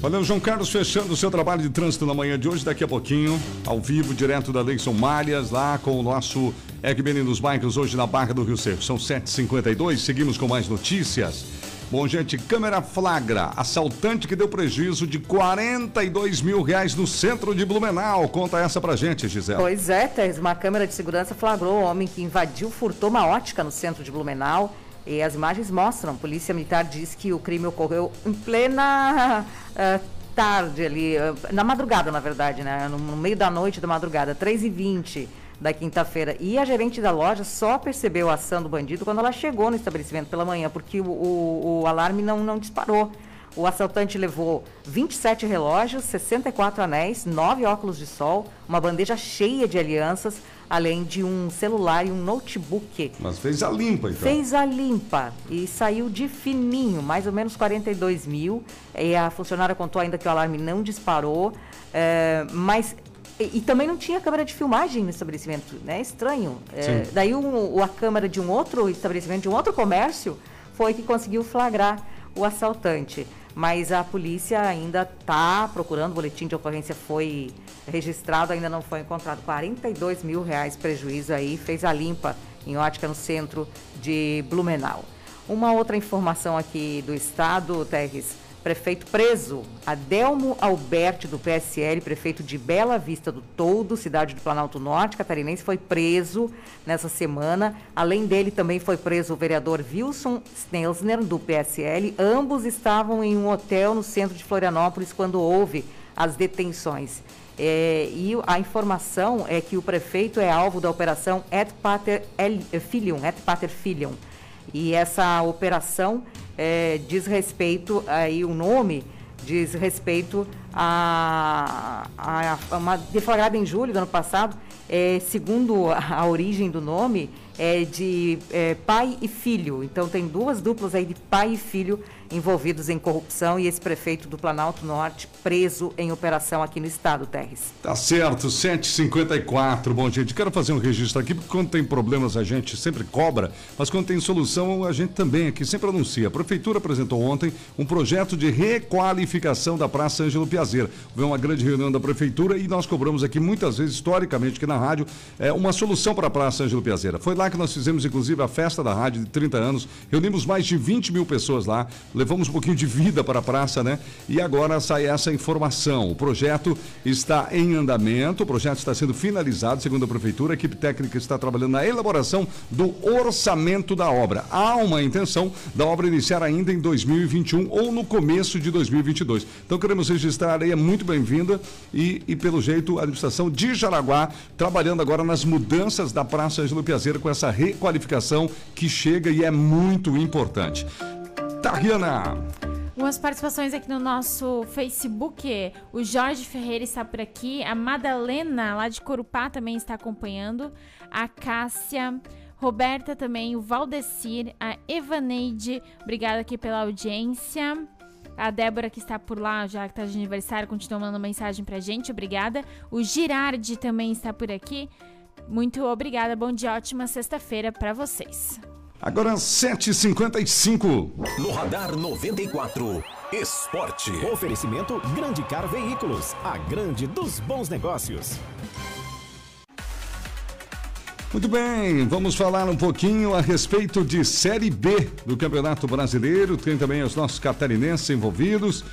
Speaker 1: Valeu, João Carlos, fechando o seu trabalho de trânsito na manhã de hoje, daqui a pouquinho, ao vivo, direto da Leison Malhas, lá com o nosso RBN nos bairros, hoje na Barra do Rio Seco. São 7h52, seguimos com mais notícias. Bom, gente, câmera flagra. Assaltante que deu prejuízo de 42 mil reais no centro de Blumenau. Conta essa pra gente, Gisela.
Speaker 4: Pois é, Teres, uma câmera de segurança flagrou o homem que invadiu, furtou uma ótica no centro de Blumenau. E as imagens mostram, a polícia militar diz que o crime ocorreu em plena uh, tarde ali, uh, na madrugada, na verdade, né? No meio da noite da madrugada, 3h20 da quinta-feira. E a gerente da loja só percebeu a ação do bandido quando ela chegou no estabelecimento pela manhã, porque o, o, o alarme não, não disparou. O assaltante levou 27 relógios, 64 anéis, 9 óculos de sol, uma bandeja cheia de alianças, além de um celular e um notebook.
Speaker 1: Mas fez a limpa, então.
Speaker 4: Fez a limpa e saiu de fininho, mais ou menos 42 mil. E a funcionária contou ainda que o alarme não disparou, é, mas e, e, também não tinha câmera de filmagem no estabelecimento, né? Estranho. É, daí o, a câmera de um outro estabelecimento, de um outro comércio, foi que conseguiu flagrar o assaltante. Mas a polícia ainda está procurando, o boletim de ocorrência foi registrado, ainda não foi encontrado. 42 mil reais prejuízo aí, fez a limpa em ótica no centro de Blumenau. Uma outra informação aqui do estado, Terres, prefeito preso. Adelmo Alberti, do PSL, prefeito de Bela Vista do Toldo, cidade do Planalto Norte, catarinense, foi preso nessa semana. Além dele, também foi preso o vereador Wilson Snelsner, do PSL. Ambos estavam em um hotel no centro de Florianópolis quando houve as detenções. É, e a informação é que o prefeito é alvo da operação Et Pater Filium, Et Pater Filium E essa operação é, diz respeito, aí o nome diz respeito a, a, a uma deflagrada em julho do ano passado, é, segundo a, a origem do nome, é de é, pai e filho. Então tem duas duplas aí de pai e filho envolvidos em corrupção e esse prefeito do Planalto Norte preso em operação aqui no estado, Terres.
Speaker 1: Tá certo, 754. Bom, gente, quero fazer um registro aqui, porque quando tem problemas a gente sempre cobra, mas quando tem solução a gente também aqui sempre anuncia. A Prefeitura apresentou ontem um projeto de requalificação da Praça Ângelo Piazeira. Houve uma grande reunião da Prefeitura e nós cobramos aqui muitas vezes, historicamente, aqui na rádio, é, uma solução para a Praça Ângelo Piazeira. Foi lá que nós fizemos, inclusive, a festa da rádio de 30 anos, reunimos mais de 20 mil pessoas lá, levamos um pouquinho de vida para a praça, né? E agora sai essa informação. O projeto está em andamento, o projeto está sendo finalizado, segundo a Prefeitura. A equipe técnica está trabalhando na elaboração do orçamento da obra. Há uma intenção da obra iniciar ainda em 2021 ou no começo de 2022. Então queremos registrar aí, é muito bem-vinda e, e, pelo jeito, a administração de Jaraguá trabalhando agora nas mudanças da Praça Ângelo Piazeira com essa requalificação que chega e é muito importante. Tariana.
Speaker 2: Umas participações aqui no nosso Facebook. O Jorge Ferreira está por aqui. A Madalena, lá de Corupá, também está acompanhando. A Cássia. Roberta também, o Valdecir, a Evaneide, obrigada aqui pela audiência. A Débora que está por lá, já que está de aniversário, continua mandando mensagem pra gente, obrigada. O Girardi também está por aqui. Muito obrigada, bom dia, ótima sexta-feira para vocês.
Speaker 1: Agora 7h55.
Speaker 8: No Radar 94. Esporte.
Speaker 16: Oferecimento Grande Car Veículos. A grande dos bons negócios.
Speaker 1: Muito bem, vamos falar um pouquinho a respeito de Série B do Campeonato Brasileiro. Tem também os nossos catarinenses envolvidos.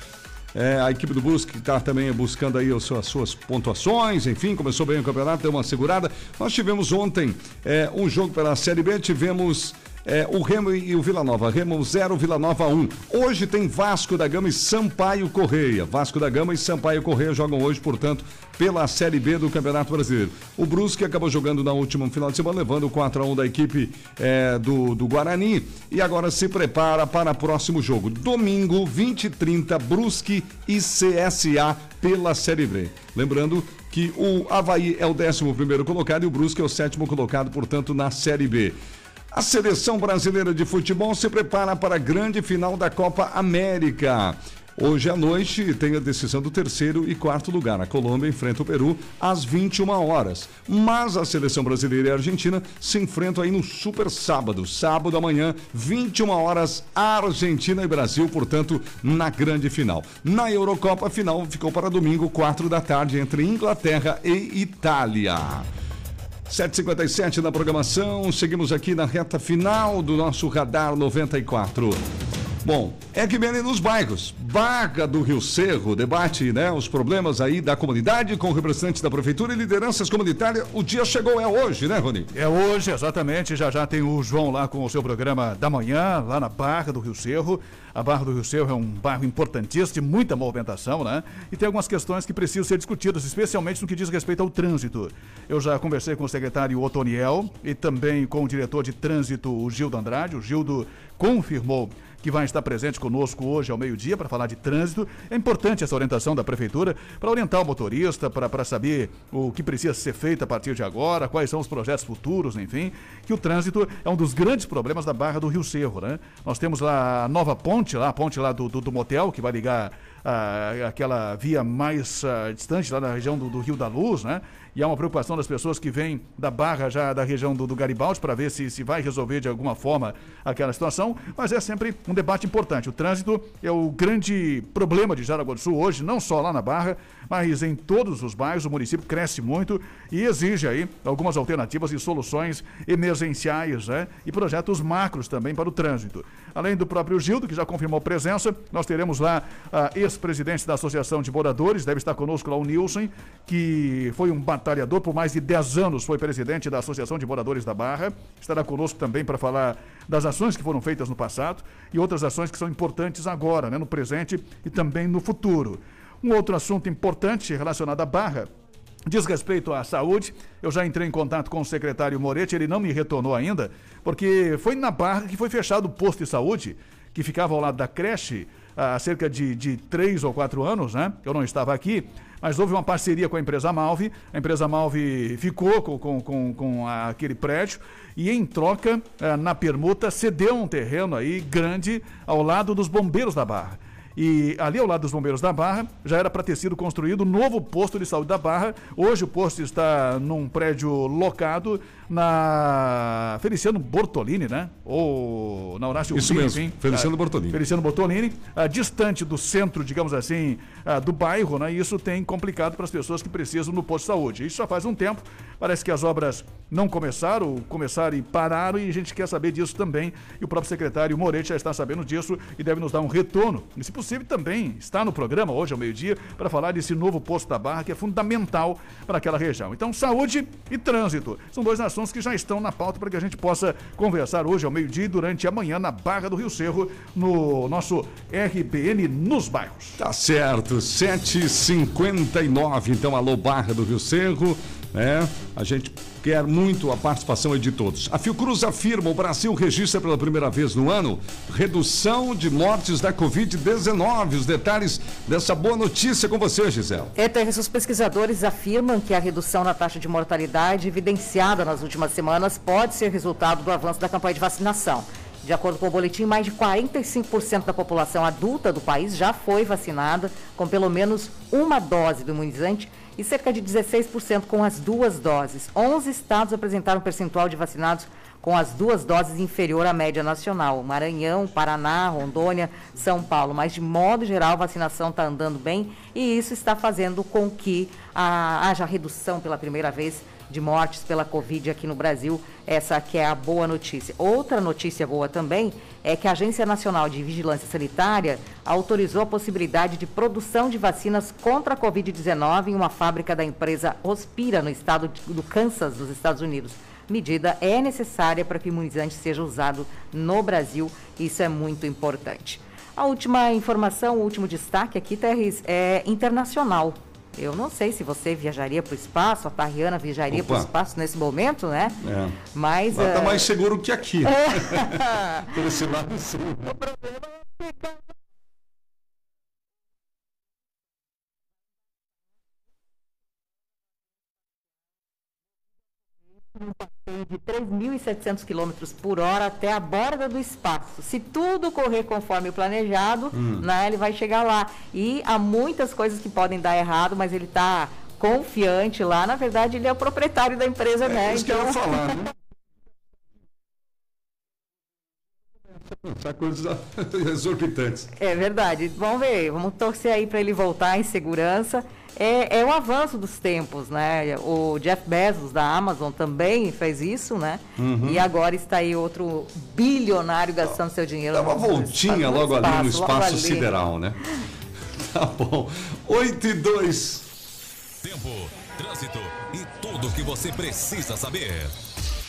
Speaker 1: É, a equipe do Busque está também buscando aí as suas, as suas, pontuações, enfim, começou bem o campeonato, deu uma segurada. Nós tivemos ontem é, um jogo pela Série B, tivemos é, o Remo e o Vila Nova. Remo 0, Vila Nova 1. Um. Hoje tem Vasco da Gama e Sampaio Correia. Vasco da Gama e Sampaio Correia jogam hoje, portanto, pela Série B do Campeonato Brasileiro. O Brusque acabou jogando na última final de semana, levando o 4 a 1 da equipe é, do, do Guarani e agora se prepara para o próximo jogo. Domingo, 20 e 30, Brusque e CSA pela Série B. Lembrando que o Havaí é o 11 primeiro colocado e o Brusque é o sétimo colocado, portanto, na Série B. A seleção brasileira de futebol se prepara para a grande final da Copa América. Hoje à noite tem a decisão do terceiro e quarto lugar. A Colômbia enfrenta o Peru às 21 horas. Mas a seleção brasileira e a Argentina se enfrentam aí no super sábado. Sábado amanhã, 21 horas, Argentina e Brasil, portanto, na grande final. Na Eurocopa, a final ficou para domingo, 4 da tarde, entre Inglaterra e Itália. 7h57 na programação, seguimos aqui na reta final do nosso Radar 94. Bom, RBN nos bairros. Barra do Rio Cerro debate né, os problemas aí da comunidade com representantes da prefeitura e lideranças comunitárias. O dia chegou, é hoje, né, Rony?
Speaker 12: É hoje, exatamente. Já já tem o João lá com o seu programa da manhã, lá na Barra do Rio Cerro. A Barra do Rio Cerro é um bairro importantíssimo, de muita movimentação, né? E tem algumas questões que precisam ser discutidas, especialmente no que diz respeito ao trânsito. Eu já conversei com o secretário Otoniel e também com o diretor de trânsito, o Gildo Andrade. O Gildo confirmou que vai estar presente conosco hoje ao meio-dia para falar de trânsito. É importante essa orientação da Prefeitura para orientar o motorista, para saber o que precisa ser feito a partir de agora, quais são os projetos futuros, enfim. Que o trânsito é um dos grandes problemas da Barra do Rio Cerro, né? Nós temos lá a nova ponte, lá, a ponte lá do, do, do motel, que vai ligar ah, aquela via mais ah, distante, lá na região do, do Rio da Luz, né? E há uma preocupação das pessoas que vêm da Barra, já da região do, do Garibaldi, para ver se, se vai resolver de alguma forma aquela situação, mas é sempre um debate importante. O trânsito é o grande problema de Jaraguá do Sul hoje, não só lá na Barra, mas em todos os bairros o município cresce muito e exige aí algumas alternativas e soluções emergenciais né? e projetos macros também para o trânsito. Além do próprio Gildo, que já confirmou presença, nós teremos lá a ex-presidente da Associação de Moradores, deve estar conosco lá o Nilson, que foi um batalhador por mais de 10 anos, foi presidente da Associação de Moradores da Barra. Estará conosco também para falar das ações que foram feitas no passado e outras ações que são importantes agora, né, no presente e também no futuro. Um outro assunto importante relacionado à Barra diz respeito à saúde. Eu já entrei em contato com o secretário Moretti, ele não me retornou ainda, porque foi na Barra que foi fechado o posto de saúde, que ficava ao lado da creche há cerca de, de três ou quatro anos, né? Eu não estava aqui, mas houve uma parceria com a empresa Malve. A empresa Malve ficou com, com, com, com aquele prédio e, em troca, eh, na permuta, cedeu um terreno aí grande ao lado dos bombeiros da Barra. E ali ao lado dos bombeiros da Barra, já era para ter sido construído um novo posto de saúde da Barra. Hoje o posto está num prédio locado na Feliciano Bortolini, né? Ou na Horácio
Speaker 1: Isso mesmo,
Speaker 12: enfim.
Speaker 1: Feliciano
Speaker 12: Ah,
Speaker 1: Bortolini.
Speaker 12: Feliciano Bortolini, ah, distante do centro, digamos assim, ah, do bairro, né? E isso tem complicado para as pessoas que precisam no posto de saúde. Isso já faz um tempo. Parece que as obras não começaram, começaram e pararam, e a gente quer saber disso também. E o próprio secretário Moretti já está sabendo disso e deve nos dar um retorno. E, se possível, também está no programa hoje ao meio-dia para falar desse novo posto da Barra que é fundamental para aquela região. Então, saúde e trânsito são dois assuntos que já estão na pauta para que a gente possa conversar hoje ao meio-dia e durante a manhã na Barra do Rio Cerro, no nosso RBN nos bairros.
Speaker 1: Tá certo, 7h59, então alô Barra do Rio Cerro, né? A gente quer muito a participação de todos. A Fiocruz afirma, o Brasil registra pela primeira vez no ano redução de mortes da Covid-19. Os detalhes dessa boa notícia com você, Gisele.
Speaker 4: ETRs, os pesquisadores afirmam que a redução na taxa de mortalidade evidenciada nas últimas semanas pode ser resultado do avanço da campanha de vacinação. De acordo com o boletim, mais de 45% da população adulta do país já foi vacinada com pelo menos uma dose do imunizante e cerca de 16% com as duas doses. 11 estados apresentaram um percentual de vacinados com as duas doses inferior à média nacional. Maranhão, Paraná, Rondônia, São Paulo. Mas, de modo geral, a vacinação está andando bem e isso está fazendo com que haja redução pela primeira vez de mortes pela Covid aqui no Brasil. Essa que é a boa notícia. Outra notícia boa também é que a Agência Nacional de Vigilância Sanitária autorizou a possibilidade de produção de vacinas contra a Covid-19 em uma fábrica da empresa Hospira, no estado do Kansas, dos Estados Unidos. Medida é necessária para que o imunizante seja usado no Brasil. Isso é muito importante. A última informação, o último destaque aqui, Terres, é internacional. Eu não sei se você viajaria para o espaço, a Tariana viajaria para o espaço nesse momento, né?
Speaker 1: É.
Speaker 4: Mas.
Speaker 1: Lá tá
Speaker 4: eh,
Speaker 1: mais seguro que aqui.
Speaker 4: É.
Speaker 1: Por esse lado, sim.
Speaker 4: Um passeio de 3.700 km por hora até a borda do espaço. Se tudo correr conforme o planejado,
Speaker 1: Hum.
Speaker 4: né, ele vai chegar lá. E há muitas coisas que podem dar errado, mas ele está confiante lá. Na verdade, ele é o proprietário da empresa, né?
Speaker 1: isso que eu ia falar, né? Coisas exorbitantes.
Speaker 4: É verdade. Vamos ver, vamos torcer aí para ele voltar em segurança. É, é o avanço dos tempos, né? O Jeff Bezos da Amazon também fez isso, né?
Speaker 1: Uhum.
Speaker 4: E agora está aí outro bilionário gastando seu dinheiro.
Speaker 1: Dá uma
Speaker 4: no-
Speaker 1: voltinha logo ali no espaço
Speaker 4: ali.
Speaker 1: sideral, né? Tá bom. 8 e 2.
Speaker 5: Tempo, trânsito e tudo o que você precisa saber.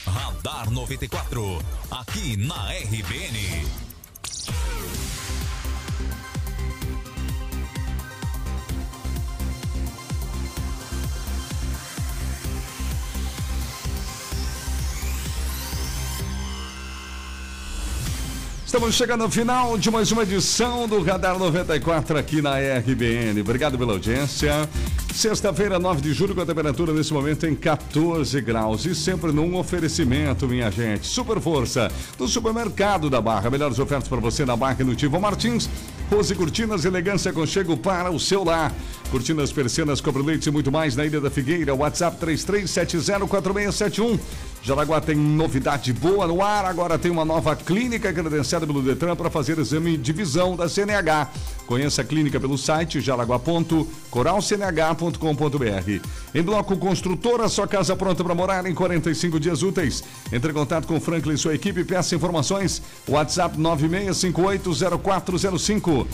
Speaker 5: Radar 94, aqui na RBN.
Speaker 1: Estamos chegando ao final de mais uma edição do Radar 94 aqui na RBN. Obrigado pela audiência. Sexta-feira, 9 de julho, com a temperatura nesse momento em 14 graus. E sempre num oferecimento, minha gente. Super força do supermercado da Barra. Melhores ofertas para você na Barra e no Tivo Martins. Rose Cortinas, elegância com chego para o seu lar. Cortinas, persianas, cobre-leite e muito mais na Ilha da Figueira. WhatsApp 33704671. Jaraguá tem novidade boa no ar. Agora tem uma nova clínica credenciada pelo Detran para fazer exame de visão da CNH. Conheça a clínica pelo site jaraguá.coralcnh.com.br. Em bloco construtora, sua casa pronta para morar em 45 dias úteis. Entre em contato com Franklin e sua equipe peça informações. WhatsApp 96580405.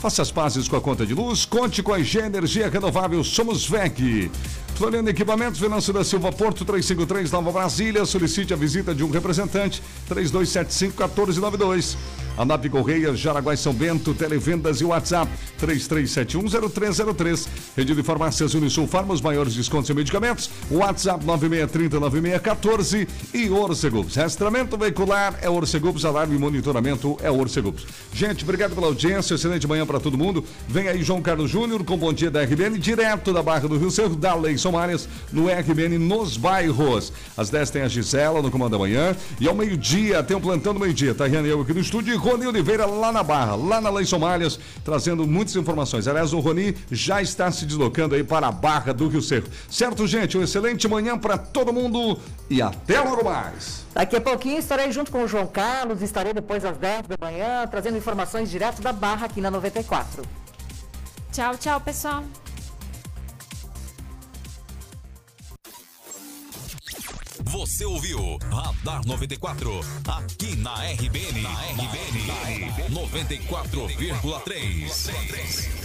Speaker 1: Faça as pazes com a conta de luz. Conte com a IG Energia Renovável. Somos VEG. Floriano Equipamentos, Venâncio da Silva Porto 353 Nova Brasília. Solicite a visita de um representante 3275 1492. ANAP Correia, Jaraguá e São Bento, televendas e WhatsApp 33710303. Rede de farmácias Unisul Farma, os maiores descontos em medicamentos. WhatsApp 96309614 e Orcegups. Rastramento veicular é Orcegups, alarme e monitoramento é Orcegups. Gente, obrigado pela audiência, excelente manhã para todo mundo. Vem aí João Carlos Júnior com Bom Dia da RBN, direto da Barra do Rio Cerro, da Lei Somárias, no RBN nos bairros. Às 10 tem a Gisela no Comando da Manhã e ao meio-dia tem o Plantão do Meio-Dia. Tá Riane eu aqui no estúdio e Rony Oliveira lá na Barra, lá na Lei Somárias, trazendo muitas informações. Aliás, o Rony já está se deslocando aí para a Barra do Rio Cerro. Certo, gente? Um excelente manhã para todo mundo e até logo mais.
Speaker 4: Daqui a pouquinho estarei junto com o João Carlos, estarei depois às 10 da manhã, trazendo informações direto da Barra aqui na 94.
Speaker 2: Tchau, tchau, pessoal.
Speaker 5: Você ouviu Radar 94, aqui na RBN. Na RBN, 94,3.